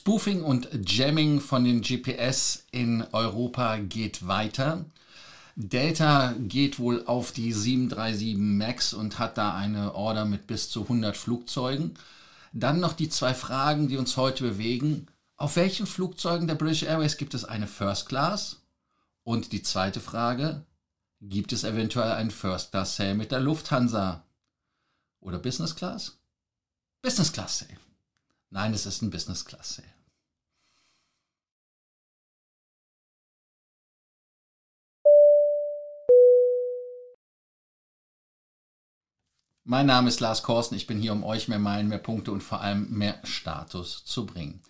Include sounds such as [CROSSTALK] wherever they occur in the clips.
Spoofing und Jamming von den GPS in Europa geht weiter. Delta geht wohl auf die 737 MAX und hat da eine Order mit bis zu 100 Flugzeugen. Dann noch die zwei Fragen, die uns heute bewegen. Auf welchen Flugzeugen der British Airways gibt es eine First Class? Und die zweite Frage, gibt es eventuell einen First Class Sale mit der Lufthansa? Oder Business Class? Business Class Sale. Nein, es ist ein Business Class Sale. Mein Name ist Lars Korsten. Ich bin hier, um euch mehr Meilen, mehr Punkte und vor allem mehr Status zu bringen.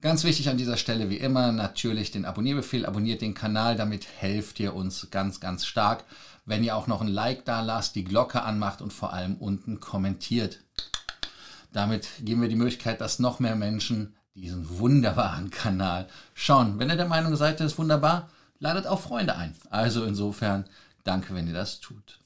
Ganz wichtig an dieser Stelle wie immer natürlich den Abonnierbefehl. Abonniert den Kanal, damit helft ihr uns ganz, ganz stark. Wenn ihr auch noch ein Like da lasst, die Glocke anmacht und vor allem unten kommentiert. Damit geben wir die Möglichkeit, dass noch mehr Menschen diesen wunderbaren Kanal schauen. Wenn ihr der Meinung seid, das ist wunderbar, ladet auch Freunde ein. Also insofern danke, wenn ihr das tut.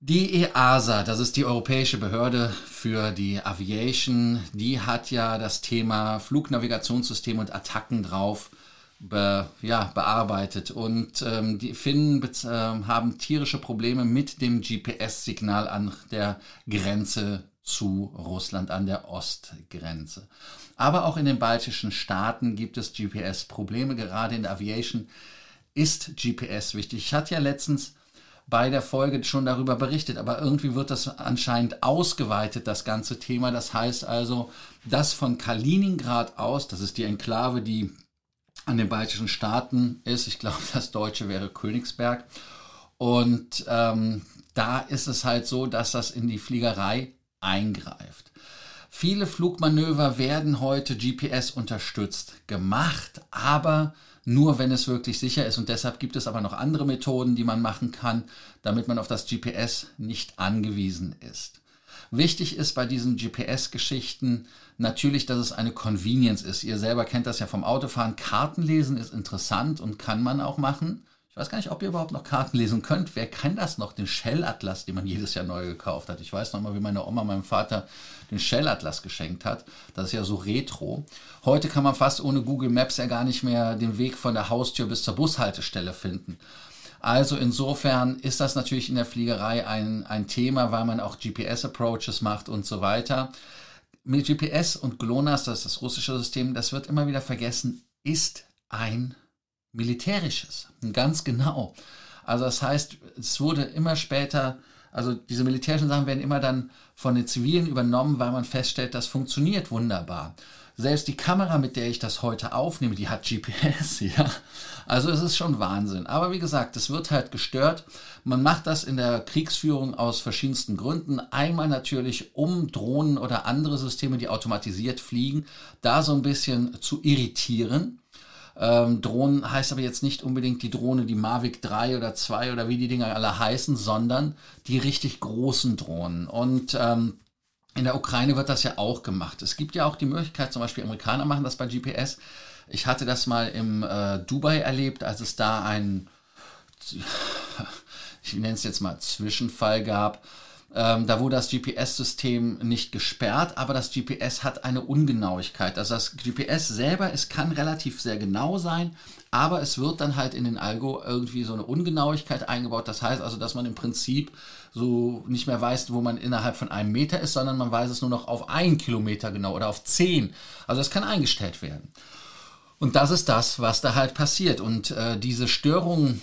Die EASA, das ist die Europäische Behörde für die Aviation, die hat ja das Thema Flugnavigationssystem und Attacken drauf be, ja, bearbeitet. Und ähm, die Finnen äh, haben tierische Probleme mit dem GPS-Signal an der Grenze zu Russland, an der Ostgrenze. Aber auch in den baltischen Staaten gibt es GPS-Probleme. Gerade in der Aviation ist GPS wichtig. Ich hatte ja letztens bei der Folge schon darüber berichtet, aber irgendwie wird das anscheinend ausgeweitet, das ganze Thema. Das heißt also, dass von Kaliningrad aus, das ist die Enklave, die an den baltischen Staaten ist, ich glaube, das deutsche wäre Königsberg, und ähm, da ist es halt so, dass das in die Fliegerei eingreift. Viele Flugmanöver werden heute GPS unterstützt gemacht, aber nur wenn es wirklich sicher ist. Und deshalb gibt es aber noch andere Methoden, die man machen kann, damit man auf das GPS nicht angewiesen ist. Wichtig ist bei diesen GPS-Geschichten natürlich, dass es eine Convenience ist. Ihr selber kennt das ja vom Autofahren. Karten lesen ist interessant und kann man auch machen. Ich weiß gar nicht, ob ihr überhaupt noch Karten lesen könnt. Wer kennt das noch? Den Shell-Atlas, den man jedes Jahr neu gekauft hat. Ich weiß noch mal, wie meine Oma meinem Vater den Shell-Atlas geschenkt hat. Das ist ja so retro. Heute kann man fast ohne Google Maps ja gar nicht mehr den Weg von der Haustür bis zur Bushaltestelle finden. Also insofern ist das natürlich in der Fliegerei ein, ein Thema, weil man auch GPS-Approaches macht und so weiter. Mit GPS und GLONASS, das ist das russische System, das wird immer wieder vergessen, ist ein militärisches. Ganz genau. Also das heißt, es wurde immer später, also diese militärischen Sachen werden immer dann von den Zivilen übernommen, weil man feststellt, das funktioniert wunderbar. Selbst die Kamera, mit der ich das heute aufnehme, die hat GPS, [LAUGHS] ja. Also es ist schon Wahnsinn. Aber wie gesagt, es wird halt gestört. Man macht das in der Kriegsführung aus verschiedensten Gründen. Einmal natürlich, um Drohnen oder andere Systeme, die automatisiert fliegen, da so ein bisschen zu irritieren. Ähm, Drohnen heißt aber jetzt nicht unbedingt die Drohne, die Mavic 3 oder 2 oder wie die Dinger alle heißen, sondern die richtig großen Drohnen. Und ähm, in der Ukraine wird das ja auch gemacht. Es gibt ja auch die Möglichkeit, zum Beispiel Amerikaner machen das bei GPS. Ich hatte das mal im äh, Dubai erlebt, als es da einen, ich nenne es jetzt mal Zwischenfall gab, ähm, da wurde das GPS-System nicht gesperrt, aber das GPS hat eine Ungenauigkeit. Also das GPS selber, es kann relativ sehr genau sein, aber es wird dann halt in den Algo irgendwie so eine Ungenauigkeit eingebaut. Das heißt also, dass man im Prinzip so nicht mehr weiß, wo man innerhalb von einem Meter ist, sondern man weiß es nur noch auf einen Kilometer genau oder auf zehn. Also es kann eingestellt werden. Und das ist das, was da halt passiert. Und äh, diese Störungen,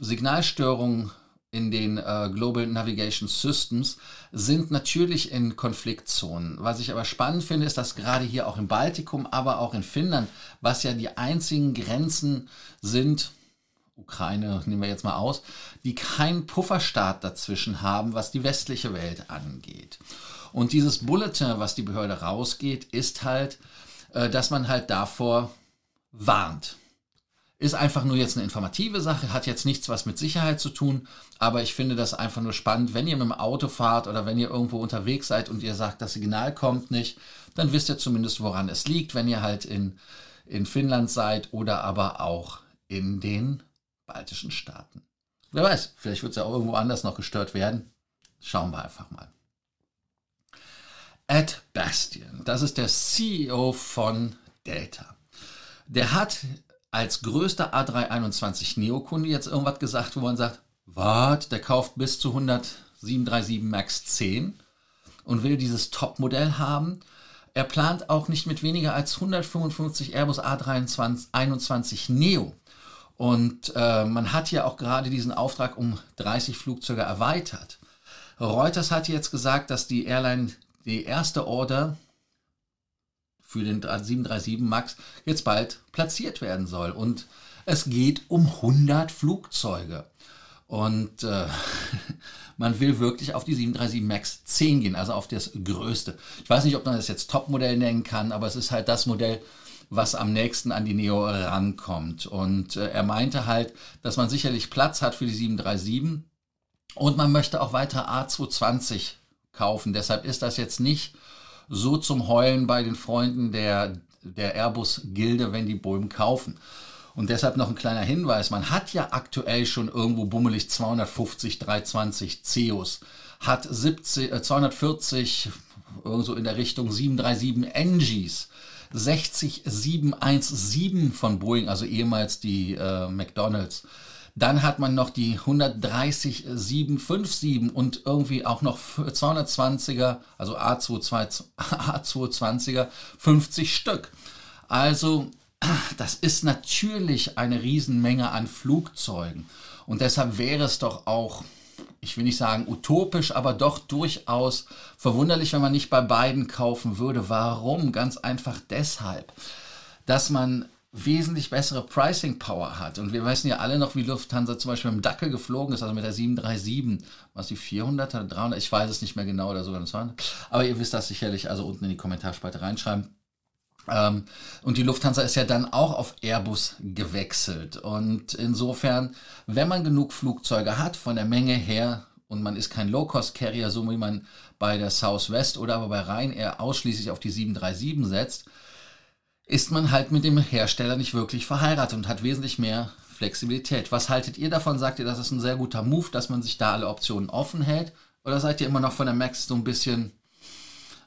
Signalstörungen in den äh, Global Navigation Systems sind natürlich in Konfliktzonen. Was ich aber spannend finde, ist, dass gerade hier auch im Baltikum, aber auch in Finnland, was ja die einzigen Grenzen sind, Ukraine nehmen wir jetzt mal aus, die keinen Pufferstaat dazwischen haben, was die westliche Welt angeht. Und dieses Bulletin, was die Behörde rausgeht, ist halt, äh, dass man halt davor warnt. Ist einfach nur jetzt eine informative Sache, hat jetzt nichts was mit Sicherheit zu tun, aber ich finde das einfach nur spannend. Wenn ihr mit dem Auto fahrt oder wenn ihr irgendwo unterwegs seid und ihr sagt, das Signal kommt nicht, dann wisst ihr zumindest, woran es liegt, wenn ihr halt in, in Finnland seid oder aber auch in den baltischen Staaten. Wer weiß, vielleicht wird es ja auch irgendwo anders noch gestört werden. Schauen wir einfach mal. Ed Bastian. das ist der CEO von Delta. Der hat als größter A321 Neo-Kunde jetzt irgendwas gesagt, wo man sagt, was, der kauft bis zu 100 737 MAX 10 und will dieses Top-Modell haben. Er plant auch nicht mit weniger als 155 Airbus A321 Neo. Und äh, man hat ja auch gerade diesen Auftrag um 30 Flugzeuge erweitert. Reuters hat jetzt gesagt, dass die Airline die erste Order für den 737 MAX jetzt bald platziert werden soll. Und es geht um 100 Flugzeuge. Und äh, [LAUGHS] man will wirklich auf die 737 MAX 10 gehen, also auf das größte. Ich weiß nicht, ob man das jetzt Topmodell nennen kann, aber es ist halt das Modell, was am nächsten an die Neo rankommt. Und äh, er meinte halt, dass man sicherlich Platz hat für die 737 und man möchte auch weiter A220 kaufen. Deshalb ist das jetzt nicht so zum Heulen bei den Freunden der, der Airbus-Gilde, wenn die Boeing kaufen. Und deshalb noch ein kleiner Hinweis. Man hat ja aktuell schon irgendwo bummelig 250 320 CEOs, hat 70, äh, 240 irgendwo in der Richtung 737 NGs, 60 717 von Boeing, also ehemals die äh, McDonalds. Dann hat man noch die 130 757 und irgendwie auch noch 220er, also A220, A220er, 50 Stück. Also das ist natürlich eine Riesenmenge an Flugzeugen. Und deshalb wäre es doch auch, ich will nicht sagen utopisch, aber doch durchaus verwunderlich, wenn man nicht bei beiden kaufen würde. Warum? Ganz einfach deshalb, dass man wesentlich bessere Pricing Power hat. Und wir wissen ja alle noch, wie Lufthansa zum Beispiel mit dem Dackel geflogen ist, also mit der 737, was die 400er, 300, ich weiß es nicht mehr genau oder sogar 200. Aber ihr wisst das sicherlich, also unten in die Kommentarspalte reinschreiben. Ähm, und die Lufthansa ist ja dann auch auf Airbus gewechselt. Und insofern, wenn man genug Flugzeuge hat, von der Menge her, und man ist kein Low-Cost-Carrier, so wie man bei der Southwest oder aber bei Ryanair ausschließlich auf die 737 setzt, ist man halt mit dem Hersteller nicht wirklich verheiratet und hat wesentlich mehr Flexibilität. Was haltet ihr davon? Sagt ihr, das ist ein sehr guter Move, dass man sich da alle Optionen offen hält? Oder seid ihr immer noch von der Max so ein bisschen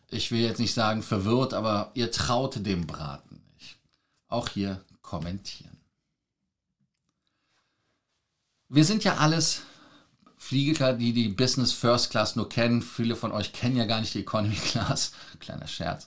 ich will jetzt nicht sagen verwirrt, aber ihr traut dem Braten nicht. Auch hier kommentieren. Wir sind ja alles Flieger, die die Business First Class nur kennen. Viele von euch kennen ja gar nicht die Economy Class. [LAUGHS] Kleiner Scherz.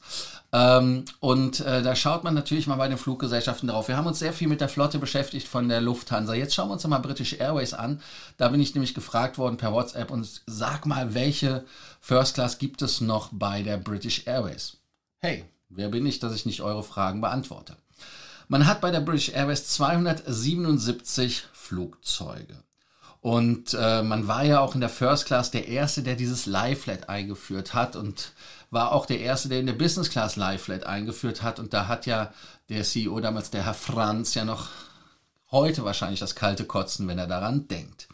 Ähm, und äh, da schaut man natürlich mal bei den Fluggesellschaften drauf. Wir haben uns sehr viel mit der Flotte beschäftigt von der Lufthansa. Jetzt schauen wir uns mal British Airways an. Da bin ich nämlich gefragt worden per WhatsApp und sag mal, welche First Class gibt es noch bei der British Airways? Hey, wer bin ich, dass ich nicht eure Fragen beantworte? Man hat bei der British Airways 277 Flugzeuge. Und äh, man war ja auch in der First Class der Erste, der dieses Lie-Flat eingeführt hat und war auch der Erste, der in der Business Class Lie-Flat eingeführt hat. Und da hat ja der CEO damals, der Herr Franz, ja noch heute wahrscheinlich das kalte Kotzen, wenn er daran denkt.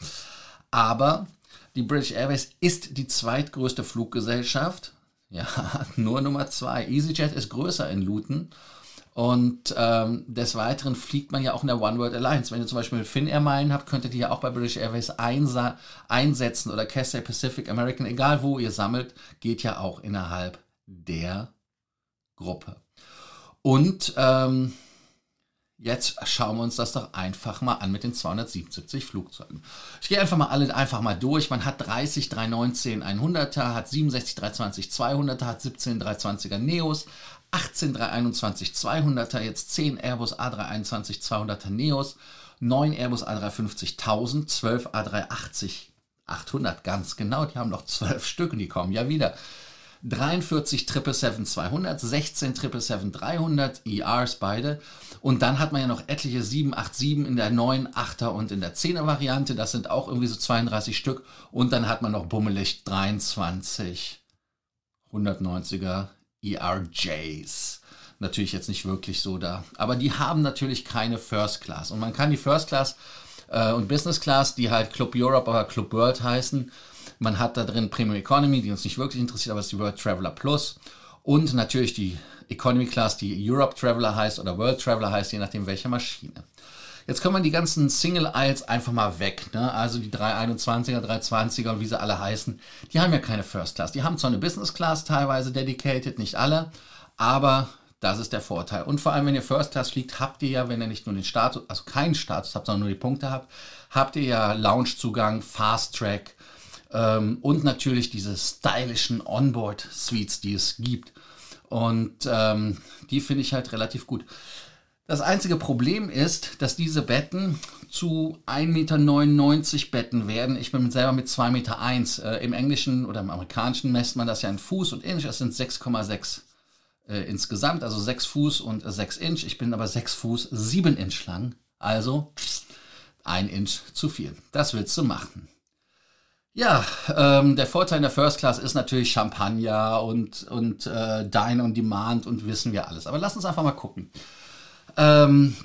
Aber die British Airways ist die zweitgrößte Fluggesellschaft. Ja, [LAUGHS] nur Nummer zwei. EasyJet ist größer in Luton und ähm, des Weiteren fliegt man ja auch in der One World Alliance. Wenn ihr zum Beispiel Finnair Meilen habt, könntet ihr ja auch bei British Airways einsetzen oder Cathay Pacific American, egal wo ihr sammelt, geht ja auch innerhalb der Gruppe. Und ähm, jetzt schauen wir uns das doch einfach mal an mit den 277 Flugzeugen. Ich gehe einfach mal alle einfach mal durch. Man hat 30 319 100er, hat 67 320 200er, hat 17 320er Neos, 18 321 200er, jetzt 10 Airbus A321 200er Neos, 9 Airbus A350 1000, 12 A380 800, ganz genau, die haben noch 12 Stück und die kommen ja wieder. 43 777 200, 16 777 300, ERs beide. Und dann hat man ja noch etliche 787 in der 9, 8er und in der 10er Variante. Das sind auch irgendwie so 32 Stück. Und dann hat man noch bummelig 23 190er ERJs. Natürlich jetzt nicht wirklich so da. Aber die haben natürlich keine First Class. Und man kann die First Class äh, und Business Class, die halt Club Europe oder Club World heißen, man hat da drin Premium Economy, die uns nicht wirklich interessiert, aber es ist die World Traveler Plus. Und natürlich die Economy Class, die Europe Traveler heißt oder World Traveler heißt, je nachdem welche Maschine. Jetzt können wir die ganzen Single Aisles einfach mal weg. Ne? Also die 321er, 320er und wie sie alle heißen, die haben ja keine First Class. Die haben zwar eine Business Class teilweise dedicated, nicht alle, Aber das ist der Vorteil. Und vor allem, wenn ihr First Class fliegt, habt ihr ja, wenn ihr nicht nur den Status, also keinen Status habt, sondern nur die Punkte habt, habt ihr ja Loungezugang, Fast Track ähm, und natürlich diese stylischen Onboard-Suites, die es gibt. Und ähm, die finde ich halt relativ gut. Das einzige Problem ist, dass diese Betten zu 1,99 Meter Betten werden. Ich bin selber mit 2,1 Meter. Äh, Im Englischen oder im Amerikanischen messt man das ja in Fuß und Inch. Das sind 6,6 äh, insgesamt, also 6 Fuß und 6 Inch. Ich bin aber 6 Fuß, 7 Inch lang. Also 1 Inch zu viel. Das willst du machen. Ja, ähm, der Vorteil in der First Class ist natürlich Champagner und, und äh, Dine on Demand und wissen wir alles. Aber lass uns einfach mal gucken. Ähm,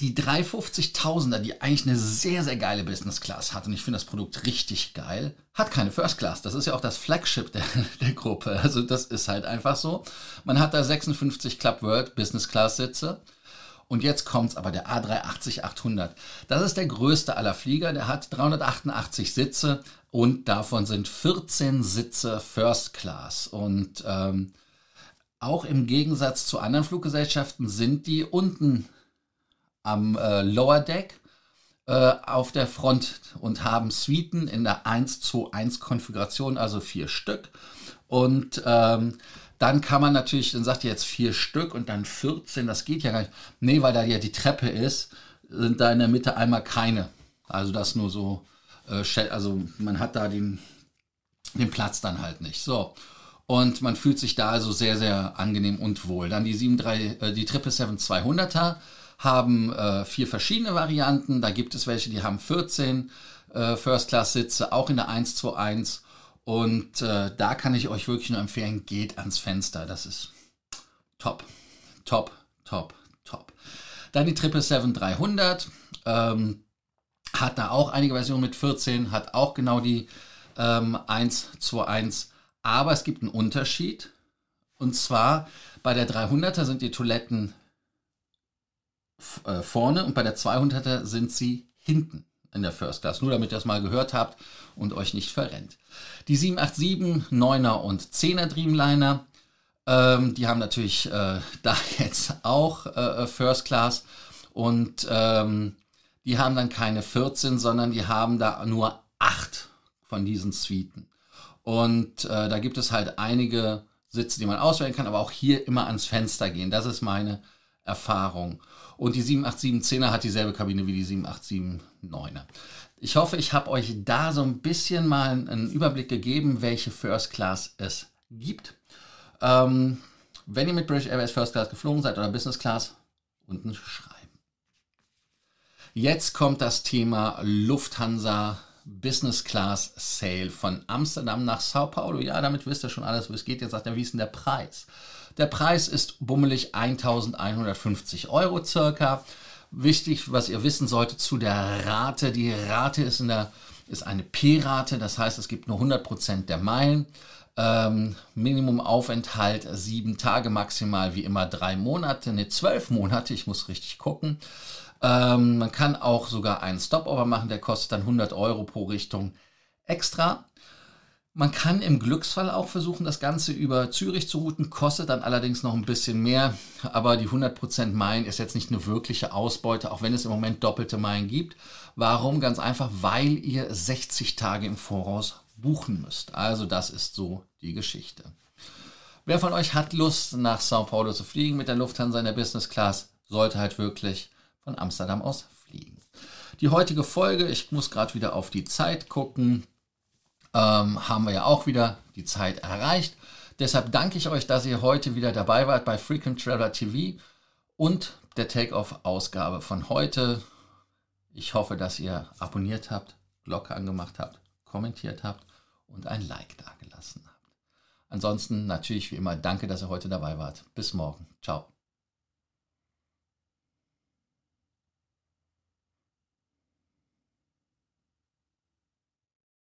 die 350.000er, die eigentlich eine sehr, sehr geile Business Class hat, und ich finde das Produkt richtig geil, hat keine First Class. Das ist ja auch das Flagship der, [LAUGHS] der Gruppe. Also das ist halt einfach so. Man hat da 56 Club World Business Class Sitze. Und jetzt kommt's aber der A380-800. Das ist der größte aller Flieger. Der hat 388 Sitze und davon sind 14 Sitze First Class. Und ähm, auch im Gegensatz zu anderen Fluggesellschaften sind die unten am äh, Lower Deck äh, auf der Front und haben Suiten in der 1 zu 1 Konfiguration, also vier Stück. Und ähm, dann kann man natürlich, dann sagt ihr jetzt vier Stück und dann 14, das geht ja gar nicht. Nee, weil da ja die Treppe ist, sind da in der Mitte einmal keine. Also das nur so, äh, also man hat da den, den Platz dann halt nicht. So. Und man fühlt sich da also sehr, sehr angenehm und wohl. Dann die 73, äh, die 777 200er haben äh, vier verschiedene Varianten. Da gibt es welche, die haben 14 äh, First-Class-Sitze, auch in der 121. Und äh, da kann ich euch wirklich nur empfehlen, geht ans Fenster. Das ist top, top, top, top. Dann die 777-300. Ähm, hat da auch einige Versionen mit 14, hat auch genau die ähm, 121 aber es gibt einen Unterschied. Und zwar bei der 300er sind die Toiletten äh, vorne und bei der 200er sind sie hinten in der First Class. Nur damit ihr das mal gehört habt und euch nicht verrennt. Die 787, 9er und 10er Dreamliner, ähm, die haben natürlich äh, [LAUGHS] da jetzt auch äh, First Class und ähm, die haben dann keine 14, sondern die haben da nur 8 von diesen Suiten. Und äh, da gibt es halt einige Sitze, die man auswählen kann, aber auch hier immer ans Fenster gehen. Das ist meine Erfahrung. Und die 78710er hat dieselbe Kabine wie die 787-9er. Ich hoffe, ich habe euch da so ein bisschen mal einen Überblick gegeben, welche First Class es gibt. Ähm, wenn ihr mit British Airways First Class geflogen seid oder Business Class, unten schreiben. Jetzt kommt das Thema Lufthansa Business Class Sale von Amsterdam nach Sao Paulo. Ja, damit wisst ihr schon alles, wo es geht. Jetzt sagt er, wie ist denn der Preis? Der Preis ist bummelig 1150 Euro circa. Wichtig, was ihr wissen solltet zu der Rate. Die Rate ist, in der, ist eine P-Rate, das heißt, es gibt nur 100% der Meilen. Ähm, Minimumaufenthalt sieben Tage, maximal wie immer drei Monate, ne, zwölf Monate, ich muss richtig gucken. Ähm, man kann auch sogar einen Stopover machen, der kostet dann 100 Euro pro Richtung extra. Man kann im Glücksfall auch versuchen, das Ganze über Zürich zu routen, kostet dann allerdings noch ein bisschen mehr. Aber die 100% Meilen ist jetzt nicht eine wirkliche Ausbeute, auch wenn es im Moment doppelte Meilen gibt. Warum? Ganz einfach, weil ihr 60 Tage im Voraus buchen müsst. Also das ist so die Geschichte. Wer von euch hat Lust, nach Sao Paulo zu fliegen mit der Lufthansa in der Business Class, sollte halt wirklich von Amsterdam aus fliegen. Die heutige Folge, ich muss gerade wieder auf die Zeit gucken, ähm, haben wir ja auch wieder die Zeit erreicht. Deshalb danke ich euch, dass ihr heute wieder dabei wart bei Frequent Traveler TV und der Take-Off-Ausgabe von heute. Ich hoffe, dass ihr abonniert habt, Glocke angemacht habt, kommentiert habt und ein Like dagelassen habt. Ansonsten natürlich wie immer danke, dass ihr heute dabei wart. Bis morgen. Ciao.